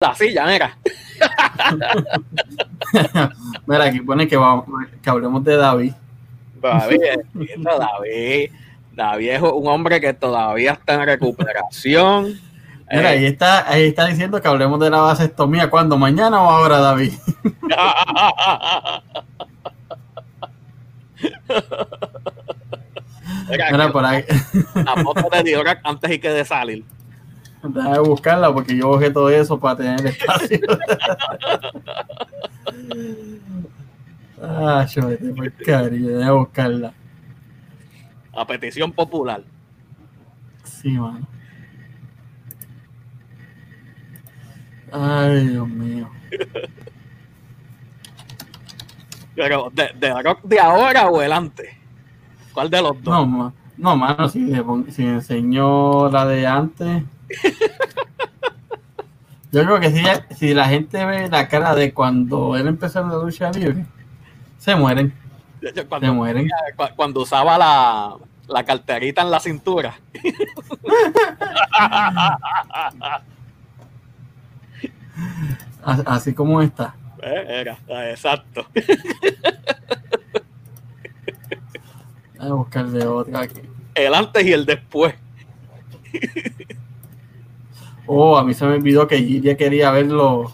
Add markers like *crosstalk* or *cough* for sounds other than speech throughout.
la silla, mira. *laughs* mira, aquí pone que, vamos, que hablemos de David. David, David, David es un hombre que todavía está en recuperación. Mira, ahí está, ahí está diciendo que hablemos de la vasectomía. ¿Cuándo? ¿Mañana o ahora, David? *laughs* Mira, por ahí. La foto de Diorac antes y que de salir. Déjame buscarla porque yo busqué todo eso para tener espacio. ah, yo me cariño, déjame buscarla. A petición popular. Sí, mano. Ay, Dios mío. Pero, ¿de, de, de ahora o adelante? ¿Cuál de los dos? No, no mano, si, si enseñó la de antes. *laughs* Yo creo que si, si la gente ve la cara de cuando él empezó en la lucha libre, se mueren. Cuando, se mueren. Cuando usaba la, la carterita en la cintura. Así como está. Eh, era, exacto. Voy a buscarle otra aquí. El antes y el después. Oh, a mí se me olvidó que Giria quería verlo,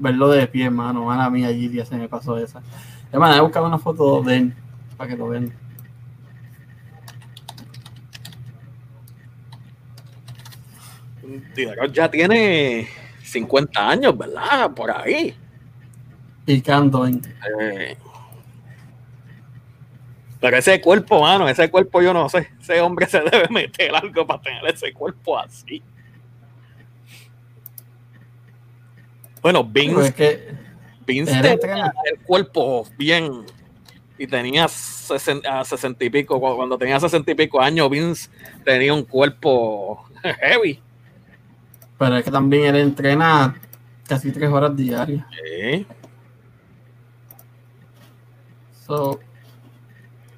verlo de pie, hermano. Mala mía, Giria se me pasó esa. Hermano, voy a buscar una foto de él para que lo vean. ya tiene 50 años, ¿verdad? Por ahí. Picando en. Eh, pero ese cuerpo, mano, ese cuerpo yo no sé. Ese hombre se debe meter algo para tener ese cuerpo así. Bueno, Vince, Vince tenía el cuerpo bien y tenía sesenta y pico. Cuando tenía sesenta y pico años, Vince tenía un cuerpo *laughs* heavy. Pero es que también él entrena casi tres horas diarias. Sí. So,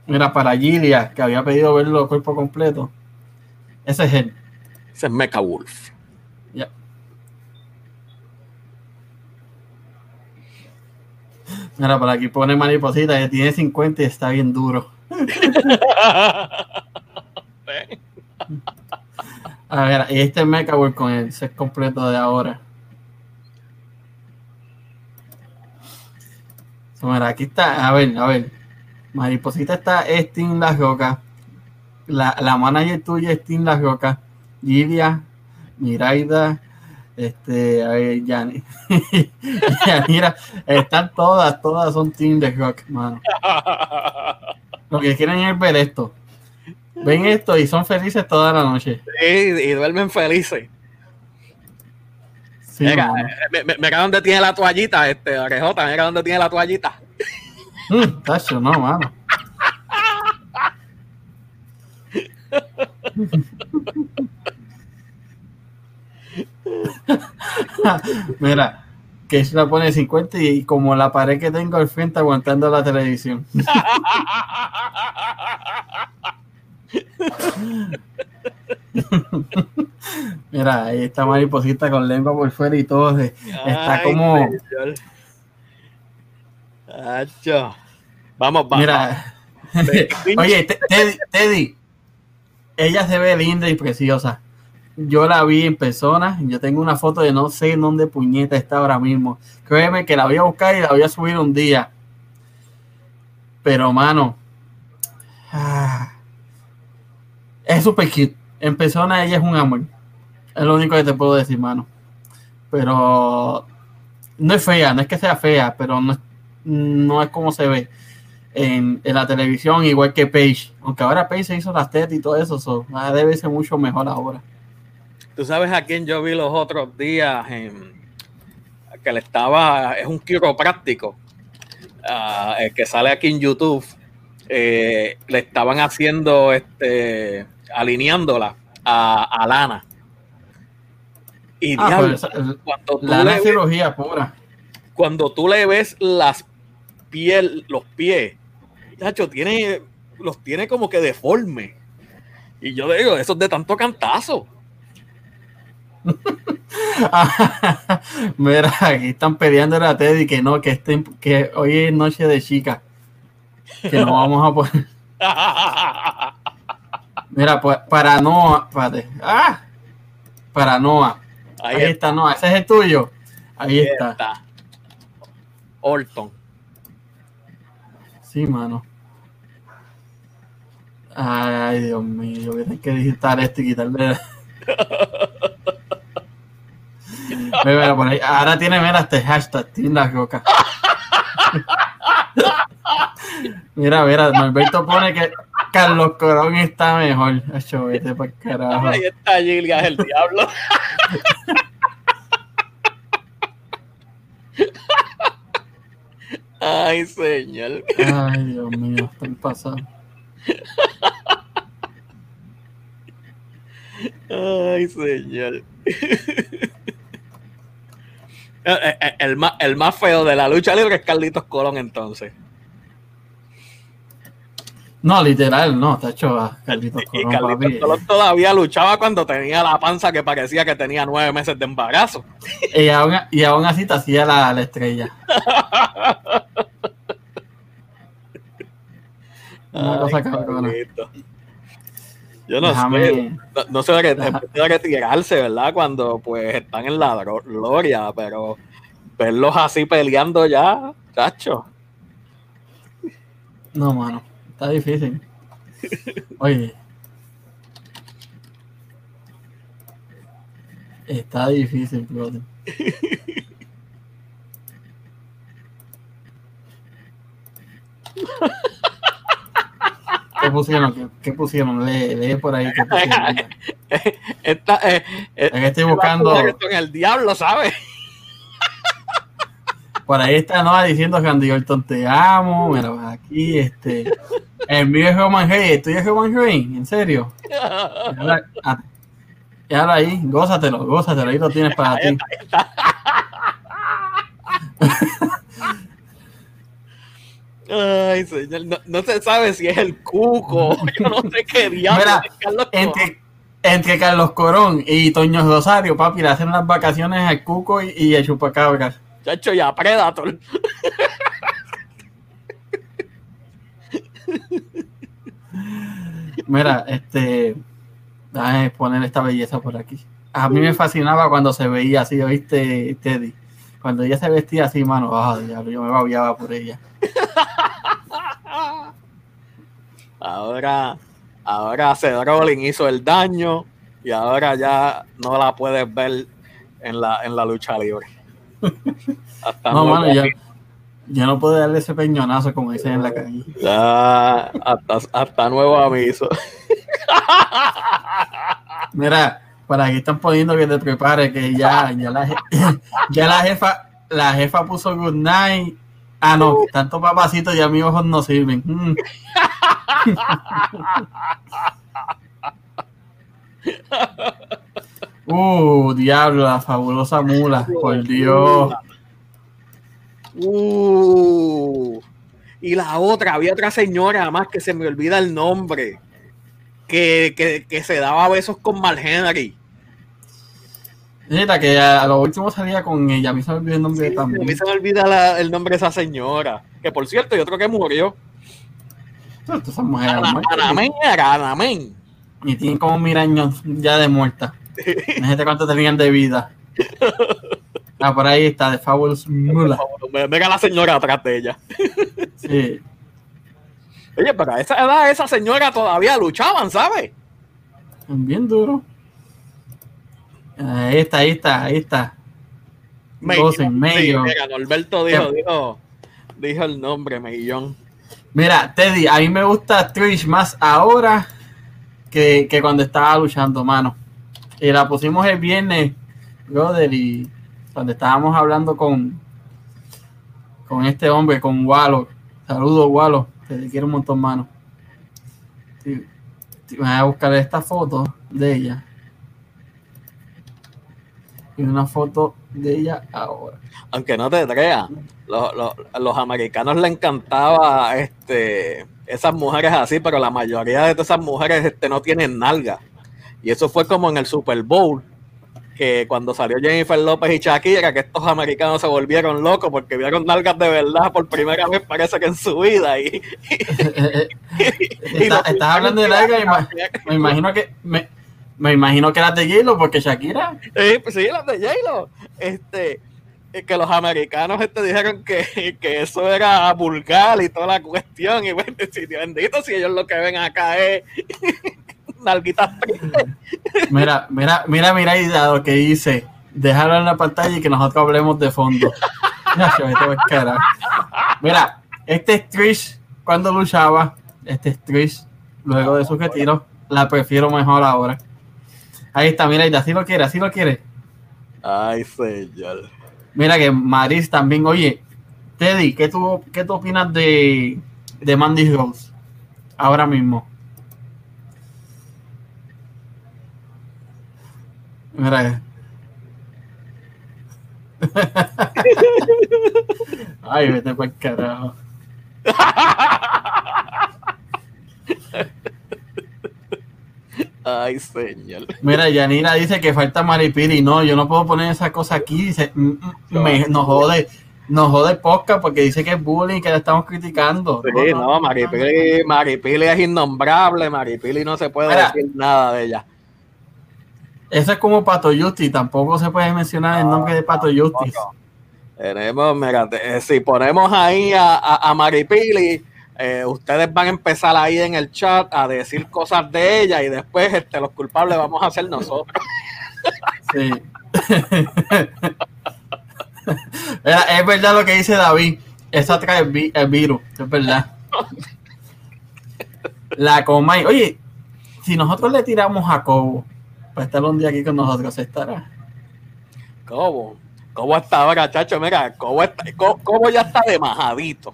mira, para Gilia, que había pedido verlo cuerpo completo, ese es él. Ese es Mecha Wolf. Ya. Mira, por aquí pone mariposita que tiene 50 y está bien duro. *laughs* A ver, y este Mecha Wolf con el set completo de ahora. mira, aquí está, a ver, a ver. Mariposita está Steam Las Rocas. La, la manager tuya es Steam Las Rocas. Lidia, Miraida, este, a ver, *laughs* Yani. Mira, están todas, todas son Team de Rock, mano. *laughs* Lo que quieren es ver esto. Ven esto y son felices toda la noche. Sí, y duermen felices. Sí, mira, mira dónde tiene la toallita, este, orejota, mira dónde tiene la toallita. Mm, tacho, no, mano. *laughs* *laughs* Mira, que se la pone 50 y como la pared que tengo al frente aguantando la televisión. *laughs* Mira, ahí está mariposita con lengua por fuera y todo. Está como. Vamos, vamos. Mira. *laughs* Oye, Teddy, Teddy, ella se ve linda y preciosa. Yo la vi en persona. Yo tengo una foto de no sé en dónde puñeta está ahora mismo. Créeme que la voy a buscar y la voy a subir un día. Pero, mano. Ah, es súper cute. En persona ella es un amor. Es lo único que te puedo decir, mano. Pero no es fea, no es que sea fea, pero no es, no es como se ve en, la televisión, igual que Paige. Aunque ahora Paige se hizo las tetas y todo eso, debe ser mucho mejor ahora. Tú sabes a quién yo vi los otros días que le estaba, es un quiropráctico uh, el que sale aquí en YouTube. Eh, le estaban haciendo este alineándola a, Lana. Y ah, pues, cuando la cirugía pura. Cuando tú le ves las piel, los pies, Chacho, tiene, los tiene como que deforme. Y yo digo, eso es de tanto cantazo. *laughs* Mira, aquí están peleando a Teddy que no, que, estén, que hoy es noche de chica. Que no vamos a poner. *laughs* Mira, pues para Noah, espérate. ¡Ah! Para Noah. Ahí, está. Noah. Ese es el tuyo. Ahí, está. está. Orton. Sí, mano. Ay, Dios mío, yo voy a tener que digitar esto y quitarle. *laughs* mira, por ahí. Ahora tiene, mira, este hashtag, tiene la coca. mira, mira, Norberto pone que Carlos Corón está mejor. Hecho, vete para carajo. Ahí está Gilgas, el diablo. Ay, señor. Ay, Dios mío, están pasando. Ay, señor. Eh, eh, eh, el, más, el más feo de la lucha libre es Carlitos Colón, entonces. No, literal, no, está hecho a Carlitos Colón. Y Carlitos Colón todavía luchaba cuando tenía la panza que parecía que tenía nueve meses de embarazo. Y aún, y aún así te hacía la, la estrella. *laughs* Una cosa cabrona. Yo no sé, no, sé que que retirarse, ¿verdad? Cuando pues están en la gloria, pero verlos así peleando ya, chacho. No, mano, está difícil. Oye. Está difícil, brother. *laughs* ¿Qué pusieron? ¿Qué, pusieron? Lee, lee, por ahí. ¿qué pusieron? *laughs* Esta, eh, eh, estoy buscando. En el diablo, ¿sabes? Por ahí está Noah diciendo que Andy Orton te amo. Mira, aquí este. El mío es Roman Reigns. ¿Tú es Roman Reigns? ¿En serio? Y ahora ahí, gózatelo, gózatelo. Ahí lo tienes para ti. Ay, señor, no, se sabe si es el cuco, *laughs* yo no sé qué diablos. entre, entre, Carlos Corón y Toño Rosario, papi, le hacen las vacaciones al cuco y, y el chupacabras. Chacho, ya, Predator. Mira, este. Déjame poner esta belleza por aquí. A mí me fascinaba cuando se veía así, ¿oíste, Teddy? Cuando ella se vestía así, mano, oh, diablo, yo me babiaba por ella. ahora, ahora Seth Rollins hizo el daño y ahora ya no la puedes ver en la, en la lucha libre. *laughs* Hasta no, mano, ya, ya, no puede darle ese peñonazo como dicen en la calle. Ya, hasta, hasta nuevo aviso. *laughs* Mira, para aquí están poniendo que te prepare, que ya, ya la, *laughs* ya la jefa, la jefa puso good night Ah, no, tanto papacito ya mis ojos no sirven. Mm. *laughs* uh, diablo, la fabulosa mula, por Dios. Uh, y la otra, había otra señora más que se me olvida el nombre, que, que, que se daba besos con Mal Henry. Mira, que a, lo último salía con ella. A mí se me olvida el nombre también. A mí se me olvida el nombre de esa señora. Que por cierto, yo creo que murió. Anamén era Anamén. Y tienen como mil años ya de muerta. *laughs* Imagínate cuánto tenían de vida. *laughs* Ah, por ahí está, de Fabulous Mula. Mira la señora atrás de ella. Sí. Oye, pero a esa edad esa señora todavía luchaban, ¿sabes? Bien duro. Ahí está, ahí está, ahí está. medio. Norberto dijo, dijo, dijo, el nombre, Mellón. Mira, Teddy, a mí me gusta Trish más ahora que, cuando estaba luchando, mano. Y la pusimos el viernes, brother, y cuando estábamos hablando con, con este hombre, con Walo. Saludos, Walo. Te quiero un montón, mano. voy a buscar esta foto de ella y una foto de ella ahora. Aunque no te creas, los, los, americanos le encantaba este, esas mujeres así, pero la mayoría de esas mujeres este, no tienen nalga. Y eso fue como en el Super Bowl, que cuando salió Jennifer López y Shakira, que estos americanos se volvieron locos porque vieron nalgas de verdad por primera vez, parece que en su vida. Y, estás hablando de nalgas me imagino que me, me imagino que las de J-Lo, porque Shakira. Sí, pues sí, las de J-Lo. Este, que los americanos este, dijeron que, que, eso era vulgar y toda la cuestión. Y bueno, si bendito, si ellos lo que ven acá es nalguitas *laughs* Mira, mira, mira, mira, lo que dice. Déjalo en la pantalla y que nosotros hablemos de fondo. *laughs* Mira, este es Trish cuando luchaba. Este es Trish luego de su retiro. La prefiero mejor ahora. Ahí está, mira, y así lo quiere, así lo quiere. Ay, señor. Mira que Maris también, oye, Teddy, ¿qué tú, qué tú opinas de, de Mandy Rose ahora mismo? Mira. *laughs* Ay, vete para el carajo. Ay, señor. Mira, Yanira dice que falta Maripiri. No, yo no puedo poner esa cosa aquí. Dice, mm, mm, me, nos jode, nos jode podcast porque dice que es bullying, que le estamos criticando. Sí, no, Maripili, Maripili es innombrable. Maripili no se puede decir nada de ella. Eso es como Pato Justice. Tampoco se puede mencionar el nombre de Pato Justice. Tenemos, mira, eh, si ponemos ahí a, a, a Maripili eh, ustedes van a empezar ahí en el chat a decir cosas de ella y después este, los culpables vamos a ser nosotros. Sí. *laughs* es verdad lo que dice David. Esa trae el, virus, es verdad. La Comay. Oye, si nosotros le tiramos a Cobo para estar un día aquí con nosotros, ¿estará? Cobo. Cobo está ahora, chacho. Mira, Cobo, está, Cobo ya está de majadito.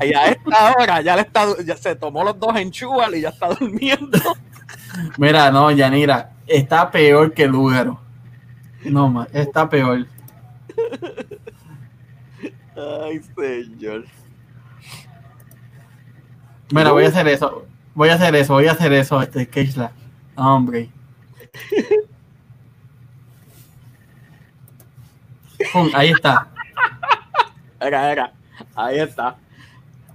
Y a esta hora ya, le está, ya se tomó los dos en Chual y ya está durmiendo. *laughs* Mira, no, Yanira, está peor que Lugaro. No, está peor. Ay, señor. Mira, voy a hacer eso. Voy a hacer eso, voy a hacer eso, este Keisla. Hombre. Ahí está. Venga, venga. Ahí está.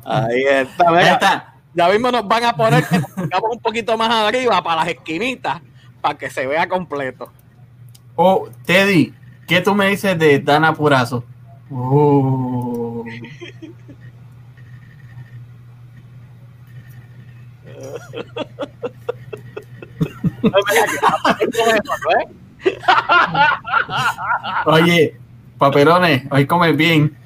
Ahí está, Ya mismo nos van a poner que un poquito más arriba para las esquinitas, para que se vea completo. Oh, Teddy, ¿qué tú me dices de Dana Purazo? Oh. *laughs* *laughs* Oye, paperones, hoy comes bien.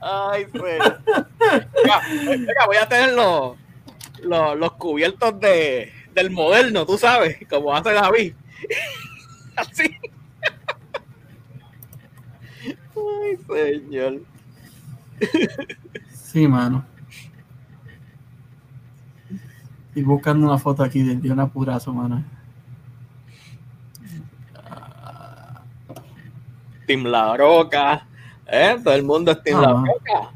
Ay, pues. voy a tener los, los, cubiertos de, del moderno, tú sabes, como hace David. *laughs* Así. Ay, señor. Sí, mano. Y buscando una foto aquí de, de un apurazo, mano. Team La Roca, ¿eh? Todo el mundo es Team La Roca.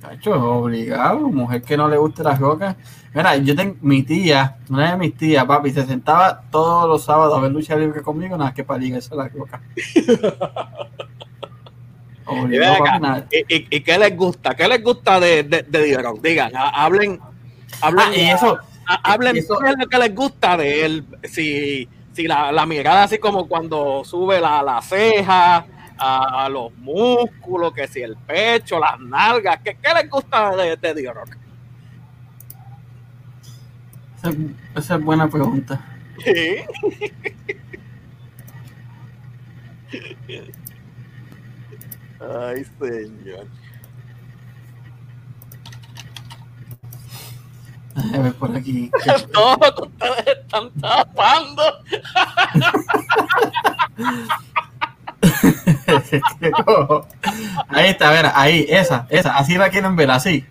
Cacho, obligado, mujer que no le guste las rocas. Mira, yo tengo mi tía, una de mis tías, papi, se sentaba todos los sábados a ver lucha libre conmigo, nada que para ligarse la roca. *laughs* y, qué les gusta? ¿Qué les gusta de, de, de Digan, hablen, hablen, ah, y eso, hablen eso, es lo que les gusta de él. Si, si la, la mirada así como cuando sube la, la ceja, a, los músculos, que si el pecho, las nalgas, ¿qué, qué les gusta de, de d Esa, es buena pregunta. *laughs* Ay, señor. A ver por aquí. *laughs* Todos ustedes están tapando. *laughs* ahí está, a ver, ahí, esa, esa, así la quieren ver, así.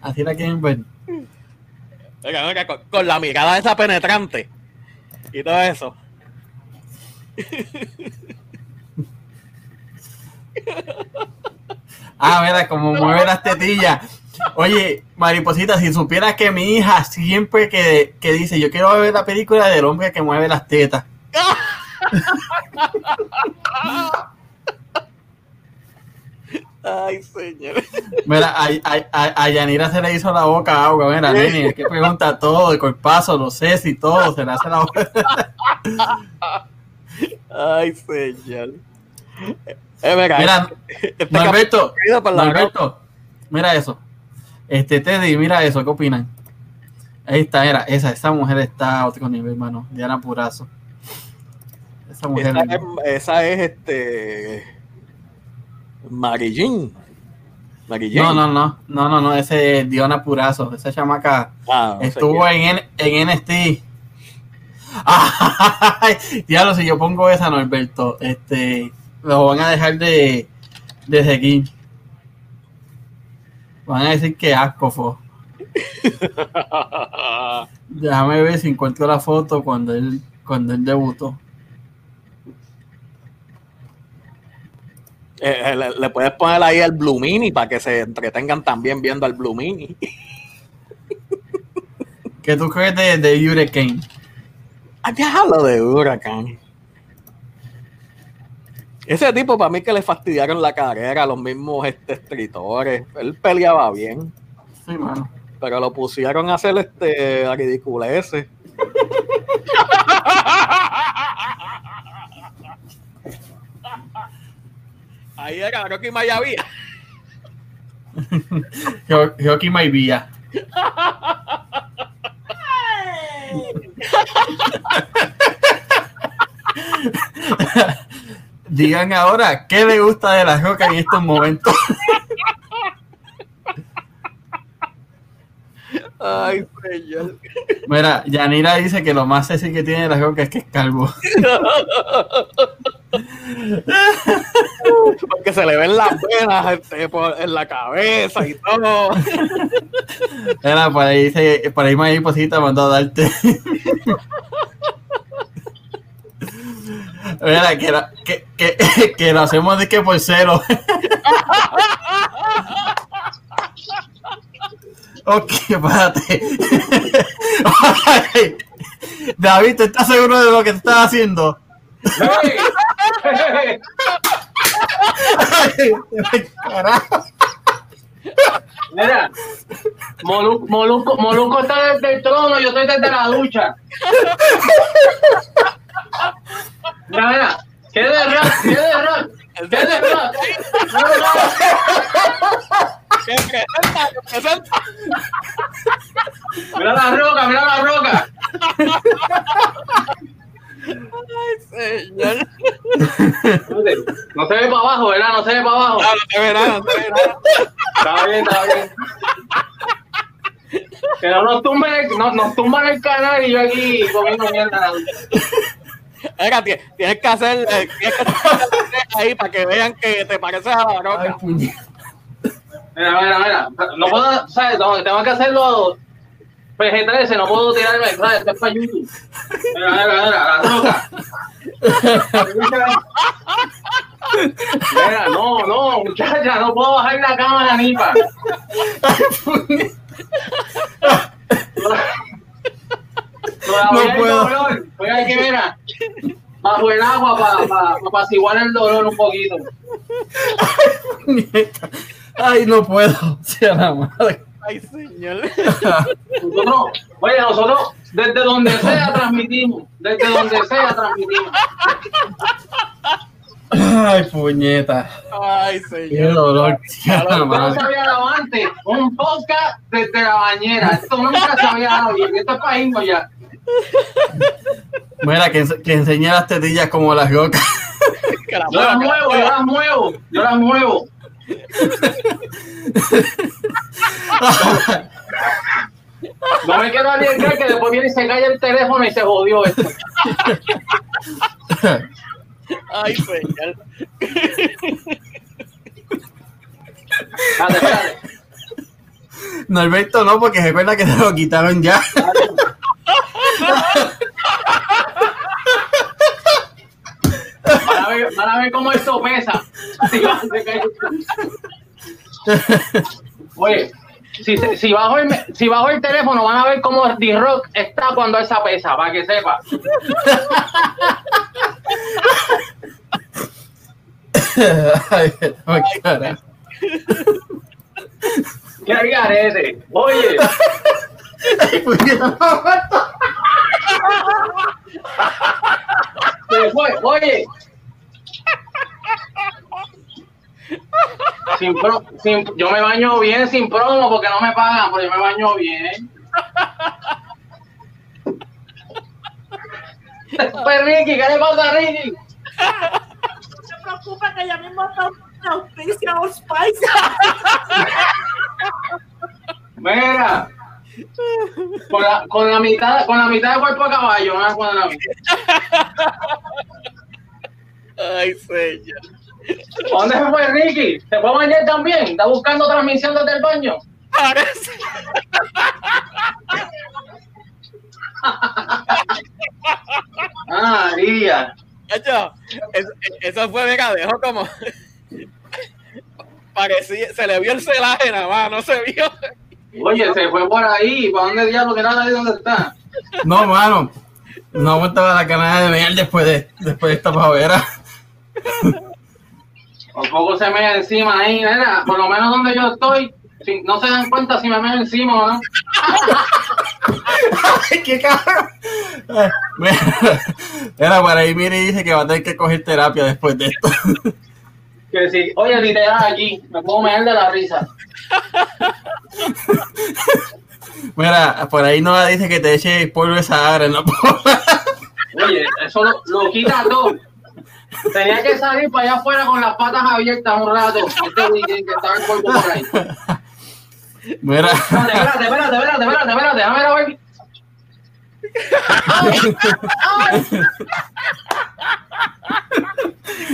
Así la quieren ver. con, la mirada esa penetrante y todo eso. ah, mira, como mueve las tetillas. Oye, mariposita, si supieras que mi hija siempre que, que dice yo quiero ver la película del hombre que mueve las tetas. Ay, señor. Mira, a, a, a, Yanira se le hizo la boca agua, mira, nene, es que pregunta todo, el cuerpazo, no sé si todo, se le hace la boca. Ay, señor. Eh, mira, mira este Norberto, Norberto, mira eso. Este Teddy, mira eso, ¿qué opinan? Ahí está, era esa, esa mujer está a otro nivel, hermano. Diana Purazo. Esa mujer. Esa es, esa es este. Marillín. No, no, no, no, no, no, ese es Diana Purazo, esa chamaca ah, estuvo en, en NST. diablo, si yo pongo esa, Norberto, este, lo van a dejar de, de seguir. Van a decir que asco fue. *laughs* Déjame ver si encuentro la foto cuando él, cuando él debutó. Eh, eh, le, puedes poner ahí el Blue Mini para que se entretengan también viendo al Blue Mini. ¿Qué tú crees de, de Hurricane? Ah, déjalo de Hurricane. Ese tipo para mí que le fastidiaron la carrera, los mismos este, escritores. Él peleaba bien. Sí, mano. Pero lo pusieron a hacer este a ridiculece. Ahí era Rocky Mayavía. Rocky Mayavía. *laughs* Digan ahora, ¿qué le gusta de la roca en estos momentos? Ay, señor. Mira, Yanira dice que lo más sexy que tiene la roca es que es calvo. Porque se le ven las venas este, en la cabeza y todo. Era, por ahí, por ahí me mandó a darte. Mira, que, que, que, *laughs* que, lo hacemos de que por cero. *laughs* ok, espérate. *laughs* David, ¿tú estás seguro de lo que estás haciendo? Mira, Molusco, Molusco está desde el trono, yo estoy desde la ducha. Mira, mira, ¿qué de rap? ¿Qué de rap? ¿Qué de rap? ¿Qué presenta? ¿Qué presenta? Mira la roca, mira la roca. Ay, señor. No se ve para abajo, ¿verdad? No se ve para abajo. No, no se ve nada, no se ve nada. Está bien, está bien. Que no nos tumben el, no, nos tumban el canal y yo aquí comiendo mierda. Oiga, tienes que hacer, eh, tienes que hacer *laughs* ahí para que vean que te pareces a la roca. Mira, mira, mira. No puedo, ¿sabes? Tengo que hacerlo PG-13, no puedo tirarme, ¿sabes? Esto es para YouTube. Mira, mira, mira, la roca. *laughs* Mira, no, no, muchacha, no puedo bajar la cámara ni para. *laughs* no puedo. Voy a que mira, bajo el agua para pa, pa apaciguar el dolor un poquito. Ay, no puedo. *laughs* Sea la madre. Ay, señor. Nosotros, oye, nosotros desde donde sea transmitimos. Desde donde sea transmitimos. Ay, puñeta. Ay, señor. Qué dolor. no se había dado antes. Un podcast desde la bañera. Esto nunca se había dado. Y esto es para ya. Mira, que, que enseñe las tetillas como las rocas. *laughs* Yo las muevo, yo las muevo. Yo las muevo. No me quiero arriesgar que después viene y se cae el teléfono y se jodió esto. Ay, señor. Dale, espérate. Norberto no, porque recuerda que se lo quitaron ya. Para ver, para ver cómo esto pesa. Oye, si, si, bajo el, si bajo el teléfono van a ver cómo D-Rock está cuando esa pesa, para que sepa. Ay, carajo. ¿Qué garete? Oye, se fue, oye. Sin pro, sin, yo me baño bien sin promo porque no me pagan, pero yo me baño bien. Pues Ricky, ¿qué le pasa a Ricky? No se preocupe que ya mismo está auspicio a Spice. Mira, con la, con la mitad, con la mitad de cuerpo de caballo, no con la mitad. Ay, señor. ¿Dónde se fue Ricky? ¿Se fue a bañar también? ¿Está buscando transmisión desde el baño? Parece. Ah, María. Eso, eso fue, mira, dejó como. Parecía, se le vio el celaje nada más, no se vio. Oye, se fue por ahí. ¿Para dónde diablo que nada ahí dónde está? No, mano. No aguantaba la canal de ver después de, después de esta pavera. Por poco se me encima ahí, nena. Por lo menos donde yo estoy, si, no se dan cuenta si me meo encima o no. *laughs* Ay, qué cabrón. Mira, por ahí mire y dice que va a tener que coger terapia después de esto. Que si, oye, literal aquí, me puedo meter de la risa. Mira, por ahí Noah dice que te eche polvo de Sahara en la popa. Oye, eso lo, lo quita todo. Tenía que salir para allá afuera con las patas abiertas un rato. Este weekend que estaba el cuerpo por ahí. Mira, Espérate, espérate, espérate, espérate, espérate, espérate, déjame ver.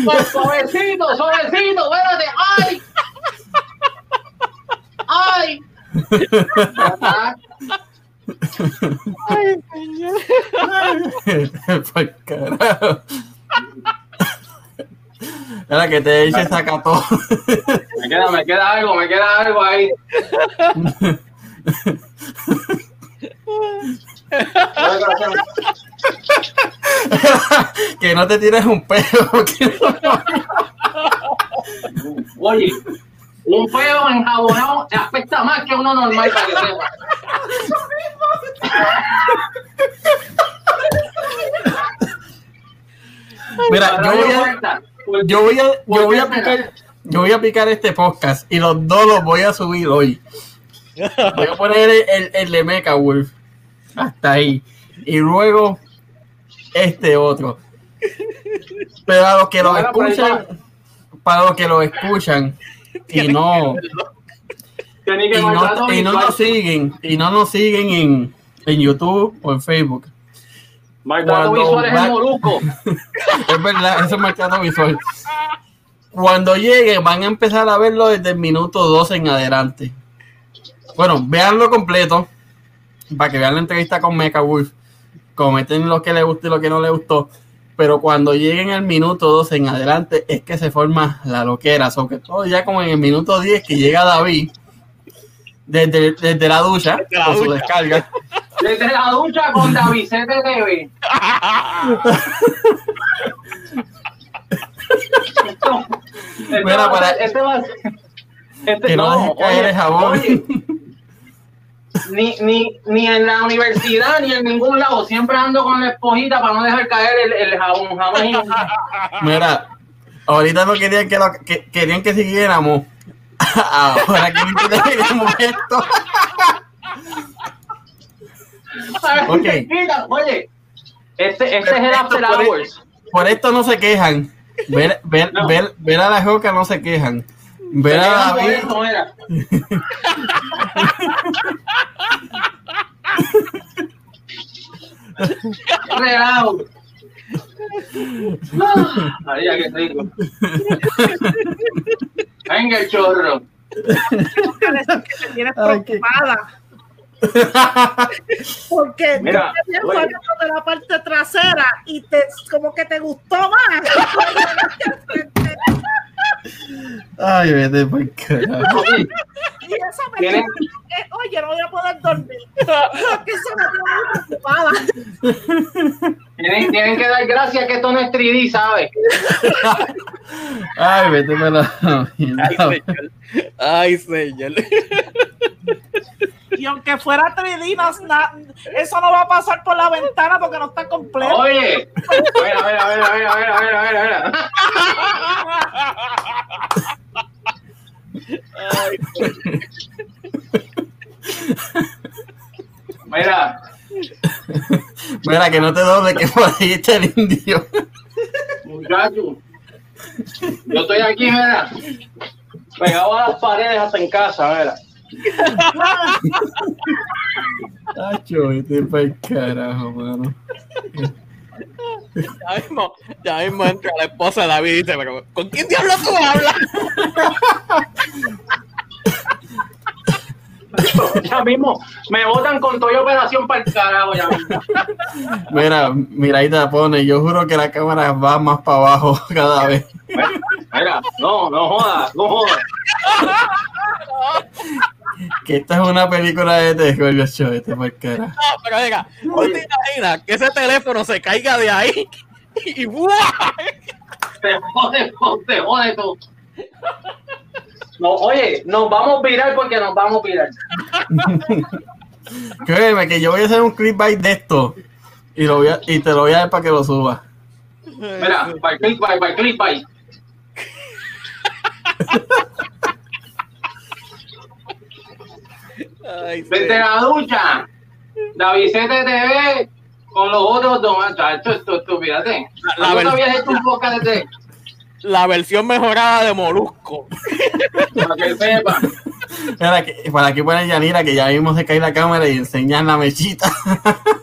Pues, Suavecito, suavecito, espérate, ay. Ay. pues carajo. Mira, que te eche saca todo. Me queda, me queda algo, me queda algo ahí. *laughs* *laughs* que no te tires un no- Oye, un peo enjabonado afecta más que uno normal para que sepa. Mira, yo voy a, yo voy a, yo voy a picar, yo voy a picar este podcast y los dos los voy a subir hoy. Voy a poner el, el, el de Mecha Wolf hasta ahí y luego este otro. Pero a los que lo escuchan, para los que lo escuchan *laughs* y no y maltrato no, y no nos siguen y no nos siguen en, en YouTube o en Facebook. Maltrato visual es el molusco. *laughs* Es verdad, eso es mercado visual. Cuando llegue, van a empezar a verlo desde el minuto 12 en adelante. Bueno, véanlo completo para que vean la entrevista con Mecha Wolf. Cometen lo que le gustó y lo que no le gustó. Pero cuando lleguen al minuto 12 en adelante, es que se forma la loquera. Sobre todo ya como en el minuto 10 que llega David desde, desde la ducha Desde la con su ducha. descarga. Desde la ducha con Davidete TV. Esto- este Mira, para- este va a ser- este- Que no, deje caer oye, el jabón. oye, ni, ni, ni en la universidad ni en ningún lado. Siempre ando con la esponjita para no dejar caer el, el jabón. Jamás. Mira, ahorita no querían que, lo, que querían que siguiéramos. *laughs* Ahora quieren que terminemos esto. Ok. Mira, Oye, este, este es el After por ahí. Hours. Por esto no se quejan. Ver, ver, No. ver, ver a la Joca no se quejan. Ver a David. Relajo. María, qué rico. Venga el chorro. Que te tienes preocupada. Porque Mira, yo te oye. de la parte trasera y te como que te gustó más. *laughs* Ay, vete por carajo. Oye, y eso me Tiene- tiene- yo no voy a poder dormir. que se me tiene preocupada. Tienen, tienen que dar gracias que esto no es 3D, ¿sabes? Ay, vete me la. Ay, señor. Ay, señor. Y aunque fuera 3D, eso no va a pasar por la ventana porque no está completo. Oye, a ver, a ver, a ver, a ver, a ver, a ver, a ver. Mira. Mira, que no te doble que por ahí está el indio. Muchacho. Yo estoy aquí, mira. Pegado a las paredes hasta en casa, mira. Tacho, vete pa'l carajo, mano. ya mismo, ya mismo entra la esposa de David y dice, pero ¿con quién diablo tú hablas? Ya mismo me botan con toda operación para el carajo, ya mismo. Mira, mira, ahí te pone. Yo juro que la cámara va más para abajo *laughs* cada vez. Mira, no, no jodas, no jodas. Que esta es una película de terror, yo show, este carajo. No, pero venga, ¿tú te imaginas que ese teléfono se caiga de ahí *laughs* y ¡buah! Te jode, te jode tú. No, oye, nos vamos a virar porque nos vamos a virar. *laughs* Créeme que yo voy a hacer un clickbait de esto y, lo voy a- y te lo voy a dar para que lo suba. Mira, para click, para, para click, para. Ay, Desde la ducha, David TV con los otros dos, macho, esto, esto, fíjate. La- la ¿Tú verdad- habías hecho un podcast desde La versión mejorada de Molusco. para que sepa? Mira, que, para aquí poner Yanira que ya mismo se cae la cámara y enseñan la mechita. *laughs*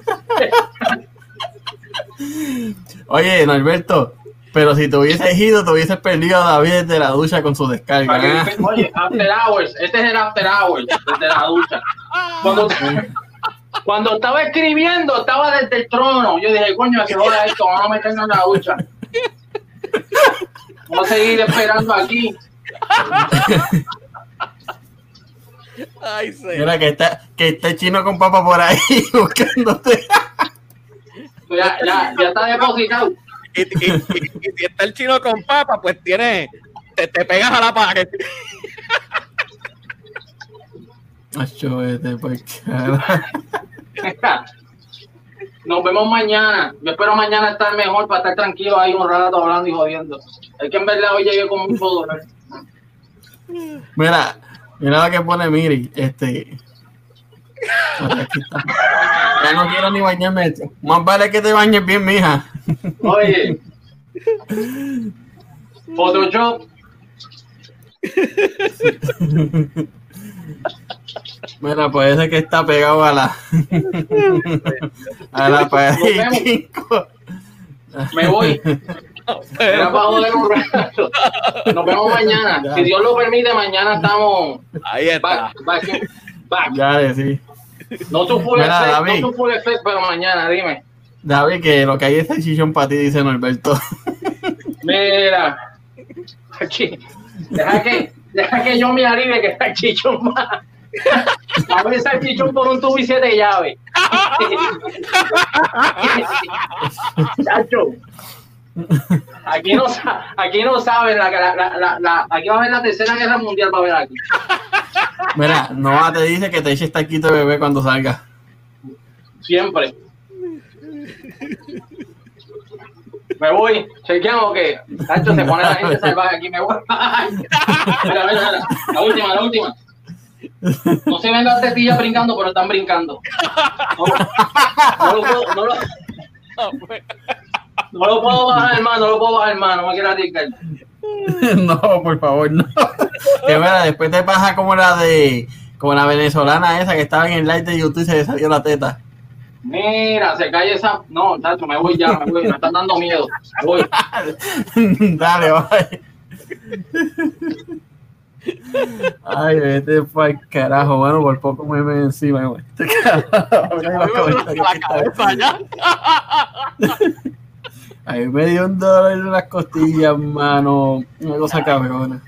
Oye, Norberto, pero si te hubieses ido, te hubieses perdido a David desde la ducha con su descarga. ¿eh? Oye, after hours, este es el after hours, desde la ducha. Cuando, cuando estaba escribiendo, estaba desde el trono. Yo dije, coño, que joda esto, vamos a meternos en la ducha. Vamos a seguir esperando aquí. Ay, sí. Mira que está, que está el chino con papa por ahí *laughs* buscándote. Ya, ya, ya está depositado. Y, y- y- y si está el chino con papa, pues tiene, te, te pegas a la pared. Acho, este, pues, cara. Nos vemos mañana. Yo espero mañana estar mejor para estar tranquilo ahí un rato hablando y jodiendo. Es que en verdad hoy llegué con mucho dolor. Mira, mira lo que pone Miri. Este. Aquí está. Ya no quiero ni bañarme. Más vale que te bañes bien, mija. Oye. Photoshop. Mira, ese que está pegado a la. a la pared. Me voy. Era para joder un rato. Nos vemos mañana. Si Dios lo permite, mañana estamos Ahí está. back, back, back. Ya, sí. No tu full Mira, effect, David. no tu full effect, pero mañana, dime. David, que lo que hay es el chichón para ti, dice Norberto. *laughs* Mira. Aquí. Deja que, deja que yo me alivie que está el chichón más. *laughs* A ver el chichón por un tubo y siete llaves. *laughs* Chacho. Aquí no, aquí no saben la, la, la, aquí va a haber la tercera guerra mundial va a haber aquí. Mira, Noah te dice que te eches taquito de bebé cuando salga. Siempre. Me voy. Chequeamos que Chacho se pone la *laughs* gente salvaje aquí. Me voy. *laughs* Mira, mira, mira. La última, la última. No se ven las tetillas brincando, pero están brincando. No, no lo puedo, no lo, no lo puedo bajar, hermano. No lo puedo bajar, hermano. No me quiero arriesgar. *laughs* no, por favor, no. que mira, después te pasa como la de. Como la venezolana esa que estaba en el live de YouTube y se le salió la teta. Mira, se cae esa. No, Chacho, me voy ya. Me voy. Me están dando miedo. Me voy. *laughs* Dale, bye. Ay, vete pa'l carajo, mano, por poco me me encima, güey. Este ya. Ay, me dio un dolor en las costillas, mano. Una cosa cabrona.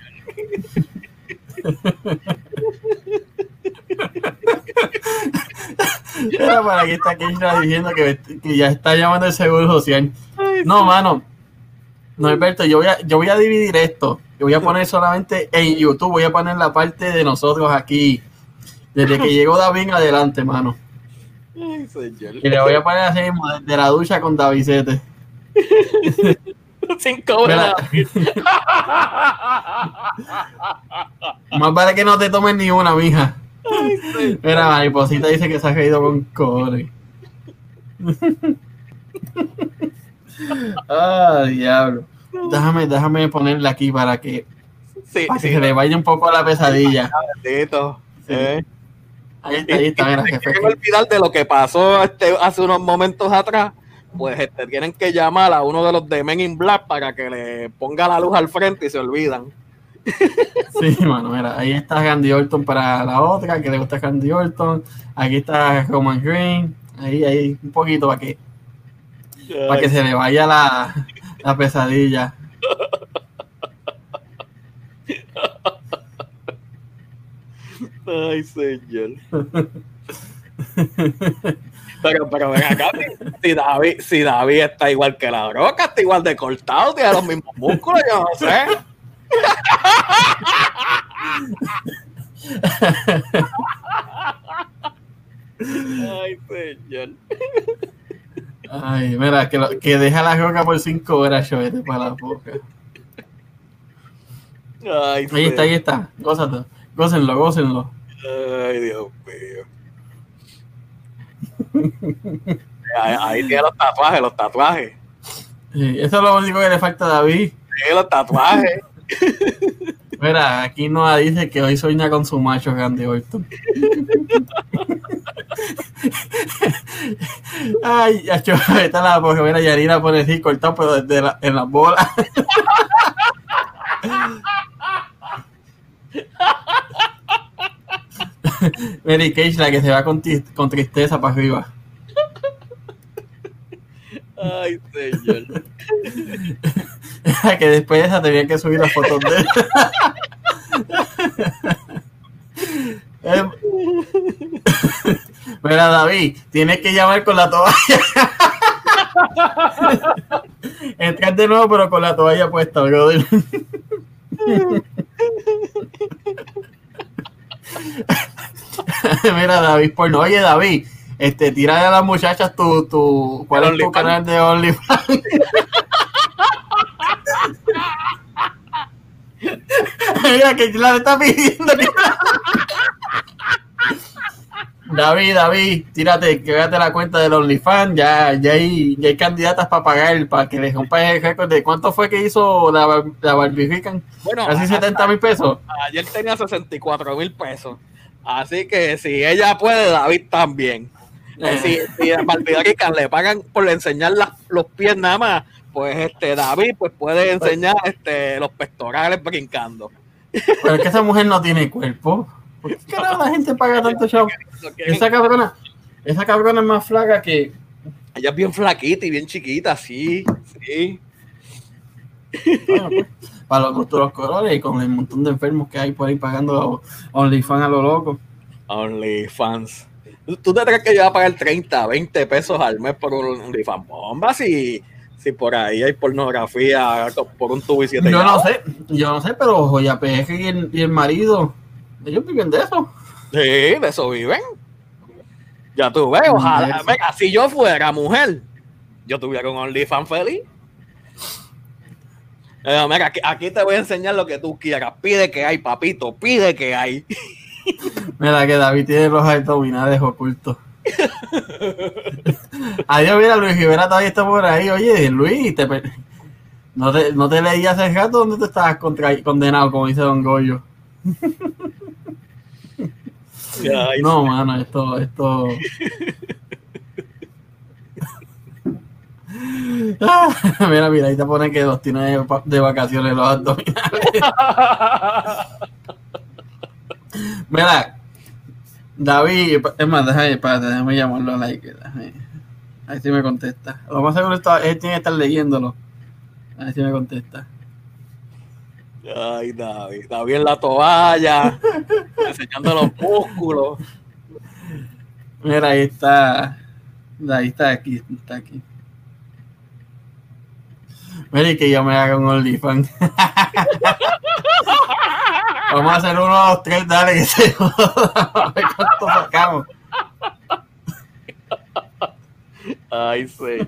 *laughs* Pero para aquí está Keishla diciendo que, que ya está llamando el seguro social. No, mano. No, Alberto, yo voy a, yo voy a dividir esto. Yo voy a poner solamente en YouTube, voy a poner la parte de nosotros aquí. Desde que llegó David adelante, mano. Ay, señor. Y le voy a poner así mismo, desde la ducha con Davidete. Sin cobrar. Más vale que no te tomes ni una, mija. *laughs* Mira, mariposita dice que se ha caído con core. *laughs* Ah, diablo. Déjame, déjame ponerla aquí para que, Sí, para que sí, se le vaya un poco la pesadilla. Sí. Eh. Ahí está, ahí está, mira, Si *laughs* jefe. olvidar de lo que pasó este, hace unos momentos atrás, pues este, tienen que llamar a uno de los de Men in Black para que le ponga la luz al frente y se olvidan. *laughs* Sí, mano, mira, ahí está Randy Orton para la otra, que le gusta Randy Orton. Aquí está Roman Green. Ahí, ahí, un poquito para que, para que se le vaya la, la pesadilla. Ay, señor. Pero, pero ven acá, si- si David, si David está igual que la broca, está igual de cortado, tiene los mismos músculos, yo no sé. Ay, señor. Ay, mira, que, lo- que deja la roca por cinco horas, chovete, para la boca. Ay, Ahí está, ahí está. Gózate. Gócenlo, gócenlo. Ay, Dios mío. Ahí, ahí tiene los tatuajes, los tatuajes. Sí, eso es lo único que le falta a David. Tiene los tatuajes. *laughs* Mira, aquí Noah dice que hoy sueña con su macho Randy Orton. *laughs* Ay, ya está la porque mira, Yarina pone así cortado, pero desde la, en las bolas. *laughs* Mary Cage, la que se va con, con tristeza para arriba. Ay, señor. *laughs* que después de esa tenían que subir las fotos de él. *laughs* Mira, David, tienes que llamar con la toalla. *laughs* Entrar de nuevo, pero con la toalla puesta, brother. Mira, David, porno. Oye, David, este, tira a las muchachas tu, tu, ¿cuál El es tu canal de OnlyFans? *laughs* Mira que la está pidiendo. que- David, David, tírate, créate la cuenta del OnlyFans. Ya, ya, hay, ya hay candidatas para pagar, para que les rompan el récord de cuánto fue que hizo la, la Barbifican. Bueno, Casi 70 mil pesos. ayer tenía 64 mil pesos. Así que si ella puede, David también. Eh, si, si a Barbarican le pagan por enseñar las- los pies nada más, pues este David pues puede enseñar este los pectorales brincando. Pero es que esa mujer no tiene cuerpo. ¿Por qué la gente paga tanto chavo? Esa cabrona, esa cabrona es más flaca que. Ella es bien flaquita y bien chiquita, sí, sí. Bueno, pues, para los gustos de los colores y con el montón de enfermos que hay por ahí pagando OnlyFans a lo loco. OnlyFans. ¿Tú- ¿Tú te crees que yo voy a pagar 30, 20 pesos al mes por un OnlyFans? Bomba, si, si por ahí hay pornografía por un tubo y siete Yo no sé, yo no sé, pero Joya PG y el, y el marido, ellos viven de eso. Sí, de eso viven. Ya tú ves, ojalá. Venga, si yo fuera mujer, yo tuviera un OnlyFans feliz. Eh, mira, aquí, aquí te voy a enseñar lo que tú quieras. Pide que hay, papito, pide que hay. *laughs* Mira que David tiene los abdominales ocultos. Adiós, mira, Luis Rivera todavía está por ahí. Oye, Luis, te per- no, te, no te leías el gato donde tú estabas contra- condenado, como dice Don Goyo. No, mano, esto, esto. Ah, *laughs* mira, mira, ahí te pone que los tiene de, pa- de vacaciones los abdominales. *laughs* Mira, David, es más, déjame, espérate, déjame llamarlo a like. déjame- A ver si me contesta. Lo más seguro está, él tiene que estar leyéndolo. A ver si me contesta. Ay, David. David en la toalla, *laughs* enseñando los músculos. Mira, ahí está. Ahí está aquí, está aquí. Mira, y que yo me haga un OnlyFans. *laughs* Vamos a hacer uno, dos, tres, dale, que se joda. A *laughs* ver cuánto sacamos. Ay, sí.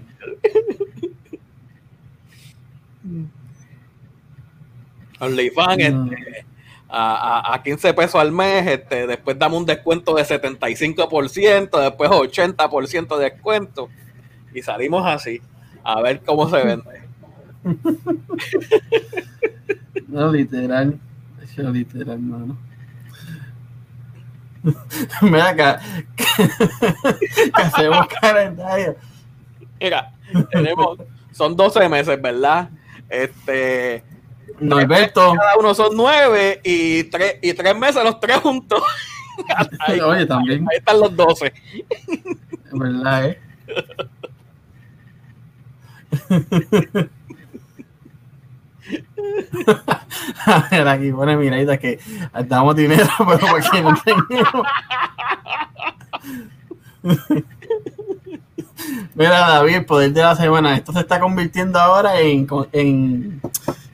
OnlyFans, Mm. este, a, a, a 15 pesos al mes, este, después damos un descuento de 75%, después 80% de descuento y salimos así, a ver cómo se vende. No, literal. Eso literal, mano. *laughs* Mira acá. *laughs* Que hacemos calendario. Mira, tenemos, son 12 meses, ¿verdad? Este, Norberto. cada uno son 9 y 3 y tres meses los tres juntos. Ahí, *laughs* Oye, también. ahí están los 12. Es verdad, ¿eh? *laughs* A ver, aquí pone miradita que damos dinero, *laughs* pero porque no tenemos. *laughs* Mira, David, el poder de la semana. Esto se está convirtiendo ahora en, en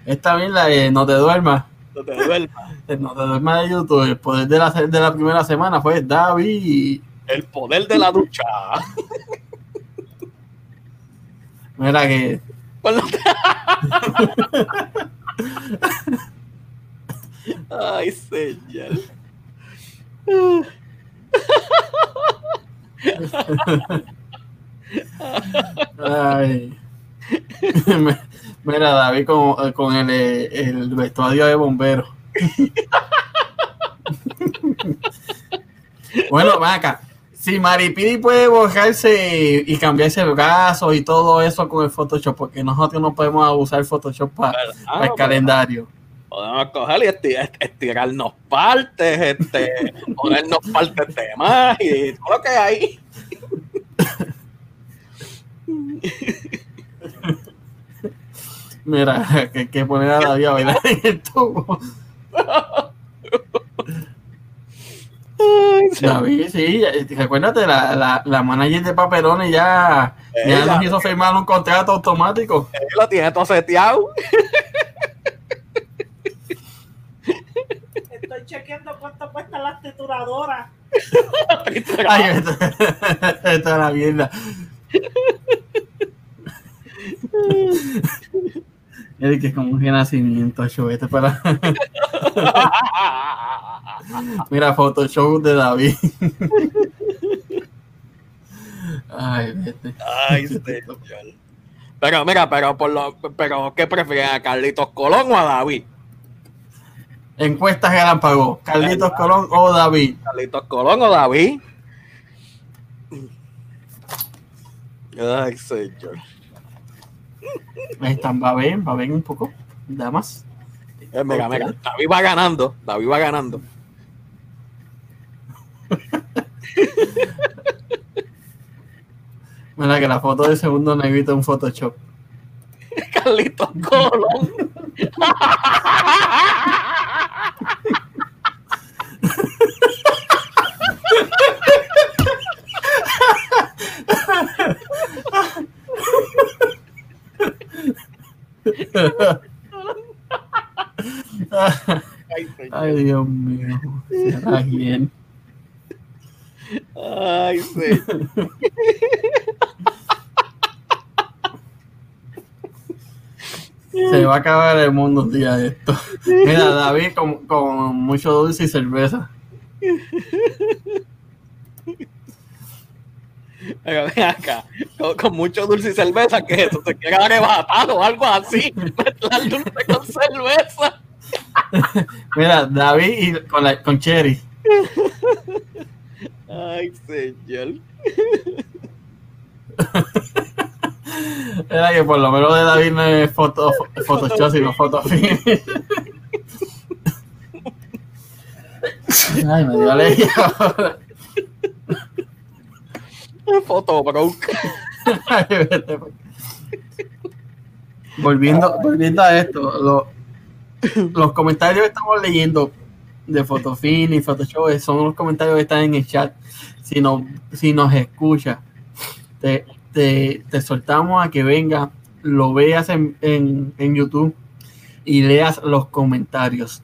esta mierda de no te duermas. No te duermas. el No te duermas de YouTube. El poder de la, de la primera semana fue David. El poder de la ducha. Mira que Ay, señor. Ay. Mira, David con, con el, el vestuario de bombero. bueno, ven acá. Si Maripidi puede borrarse y cambiarse el brazo y todo eso con el Photoshop, porque nosotros no podemos abusar Photoshop para Ah, el calendario. Podemos coger y esti- est- estirarnos partes, este, *laughs* ponernos partes de más y todo lo que hay. Mira, *laughs* que hay que poner a David a bailar en el tubo. *laughs* David, sí, recuérdate, la, la, la manager de papelones ya, ya nos hizo firmar un contrato automático. Él lo tiene todo seteado. Estoy chequeando cuánto cuestan las trituradoras. *laughs* Ay, esto, *laughs* esto es la mierda. *laughs* Es que es como un renacimiento, chuvete para. *laughs* Mira, Photoshop de David. Ay, vete. Ay, señor. *laughs* Pero mira, pero por lo, pero ¿qué prefieren a Carlitos Colón o a David? Encuestas Galápagos, Carlitos Colón o David. Carlitos Colón o David. Ay, señor. Ahí están, va a ver, va a ver un poco. Damas. Eh, Mira, mira, David va ganando, David va ganando. *laughs* Mira que la foto del segundo negrito es un Photoshop. *laughs* Carlitos Colón. *laughs* Ay, Dios mío. Será bien. Ay, señor. Se va a acabar el mundo un día de esto. Mira, David con, con mucho dulce y cerveza. *laughs* Pero ven acá, con, con mucho dulce y cerveza, que eso se quiere arrebatar o algo así. *laughs* Mezclar dulce con cerveza. *laughs* Mira, David y con, la, con Cherry. Ay, señor. Era que por lo menos de David no es foto, Photoshop, sino foto. Ay, me dio alergia ahora. Foto broke. Ay, vete, pues. volviendo, volviendo a esto, lo- los comentarios que estamos leyendo de Photofin y Photoshop, son los comentarios que están en el chat. Si, no, si nos escucha, te, te, soltamos a que venga, lo veas en, en, en YouTube y leas los comentarios.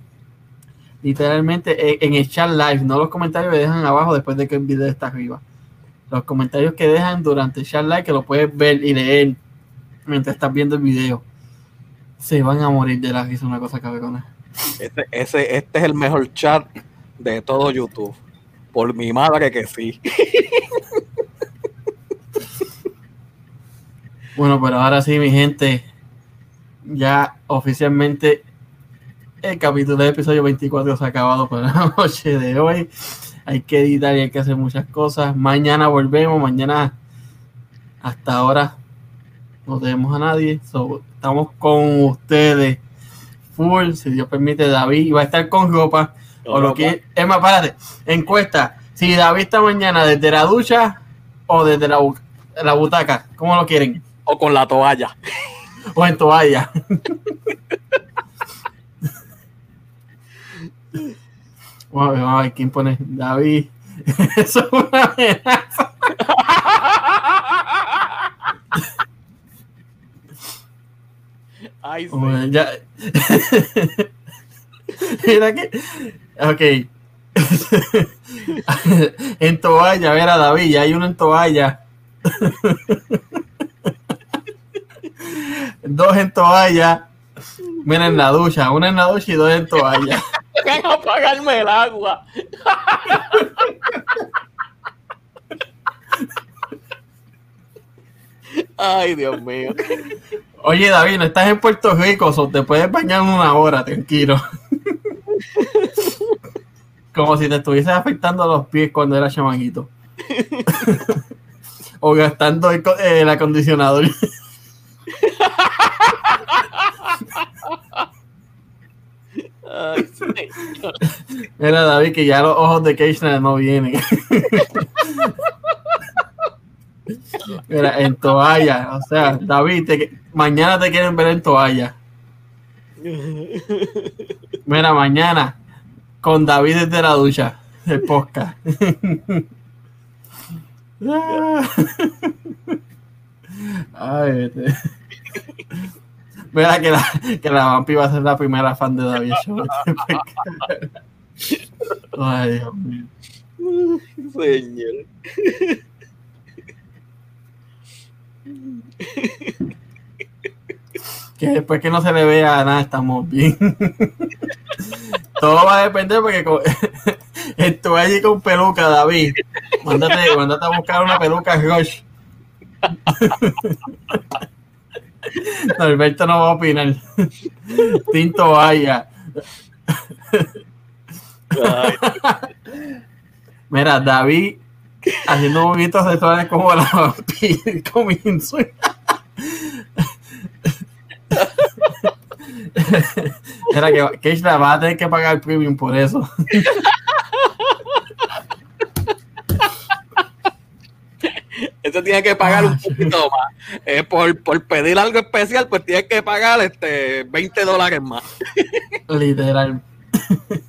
Literalmente eh, en el chat live, no los comentarios que dejan abajo después de que el video está arriba. Los comentarios que dejan durante el chat live que lo puedes ver y leer mientras estás viendo el video. Se van a morir de la risa una cosa cabrona. Este, ese, este es el mejor chat de todo YouTube. Por mi madre que sí. *laughs* Bueno, pero ahora sí, mi gente, ya oficialmente el capítulo del episodio 24 se ha acabado por la *laughs* noche de hoy. Hay que editar y hay que hacer muchas cosas. Mañana volvemos, mañana hasta ahora no tenemos a nadie. So, estamos con ustedes full, si Dios permite, David va a estar con ropa. O lo que es más, párate, encuesta. Si David está mañana desde la ducha o desde la, la butaca, ¿cómo lo quieren? O con la toalla. O en toalla. *laughs* Vamos a ver, vamos a ver quién pone David. *laughs* Eso es una amenaza. Ay, sí. Bueno, ya. *laughs* Mira que. Ok. *laughs* en toalla, ver a David, ya hay uno en toalla. dos en toalla. Mira en la ducha, una en la ducha y dos en toalla. Ven a apagarme el agua. Ay, Dios mío. Oye, David, no estás en Puerto Rico, so te puedes bañar una hora, tranquilo. Como si te estuvieses afectando los pies cuando eras chamaquito. o gastando el, el acondicionador. Mira, *laughs* David, que ya los ojos de Keishner no vienen. *laughs* Mira, en toalla. O sea, David, te- mañana te quieren ver en toalla. Mira, mañana con David desde la ducha. El podcast. *laughs* Ay, este. Mira que la, que la vampi va a ser la primera fan de David Show. *laughs* Ay, Dios mío. Señor. Que después que no se le vea nada, estamos bien. Todo va a depender porque con, *laughs* estoy allí con peluca, David. Mándate, mándate a buscar una peluca Rush. *laughs* Norberto no va a opinar. *laughs* Tinto vaya. Ay, *laughs* Mira, David haciendo movimientos sexuales como la comienzo. Era que Keishla va a tener que pagar el premium por eso. Eso tiene que pagar un poquito más. Eh, por, por pedir algo especial, pues tienes que pagar este 20 dólares más. *laughs* Literal. *laughs*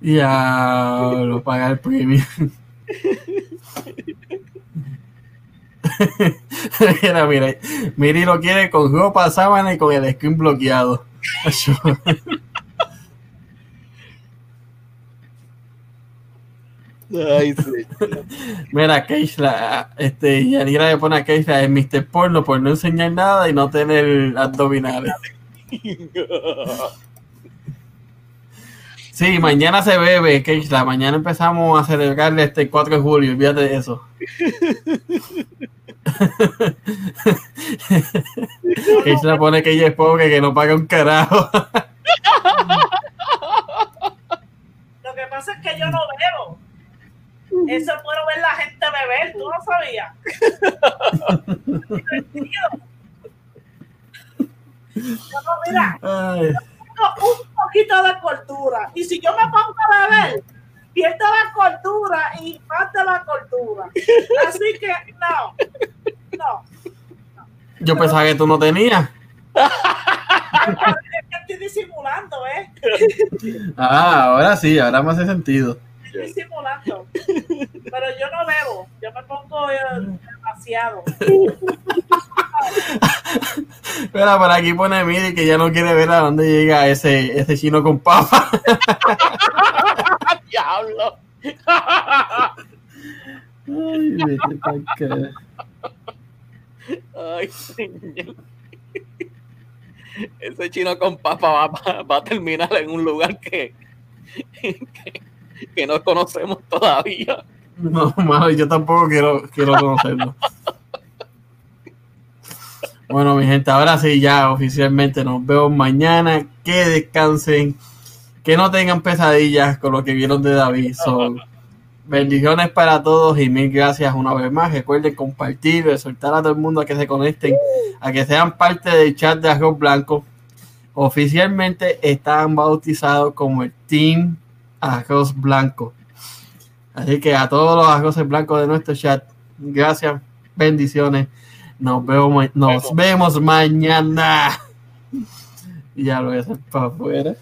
Ya lo paga el premium. *laughs* mira, mira, Miri lo quiere con ropa, sábana y con el screen bloqueado. Ay, sí. *laughs* Mira, Keishla, este, Yanira le pone a Keishla en Mr. Porno por no enseñar nada y no tener abdominales. Sí, mañana se bebe, Keishla. Mañana empezamos a celebrar este 4 de julio, olvídate de eso. *laughs* Keishla pone que ella es pobre, que no paga un carajo. Lo que pasa es que yo no bebo. Eso puedo ver la gente beber, tú no sabías. Yo no, mira, Ay, tengo un poquito de cordura. Y si yo me pongo a beber, pierdo la cordura y más de la cordura. Así que no, no. yo pensaba que tú no tenías. Es que estoy disimulando, ¿eh? Ah, ahora sí, ahora me hace sentido. Estoy disimulando. Pero yo no bebo, yo me pongo eh, demasiado. Espera, por aquí pone Miri que ya no quiere ver a dónde llega ese, ese chino con papa. *laughs* ¡Diablo! Ay, vete. Ay, señor. Ese chino con papa va, va- va a terminar en un lugar que, que, que no conocemos todavía. No, mano, yo tampoco quiero, quiero conocerlo. Bueno, mi gente, ahora sí, ya oficialmente nos vemos mañana. Que descansen, que no tengan pesadillas con lo que vieron de David. Bendiciones para todos y mil gracias una vez más. Recuerden compartir, exhortar a todo el mundo a que se conecten, a que sean parte del chat de Arroz Blanco. Oficialmente están bautizados como el Team Arroz Blanco. Así que a todos los arroces blancos de nuestro chat, gracias, bendiciones. Nos vemos, nos vemos mañana. Y *laughs* ya lo voy a hacer para afuera.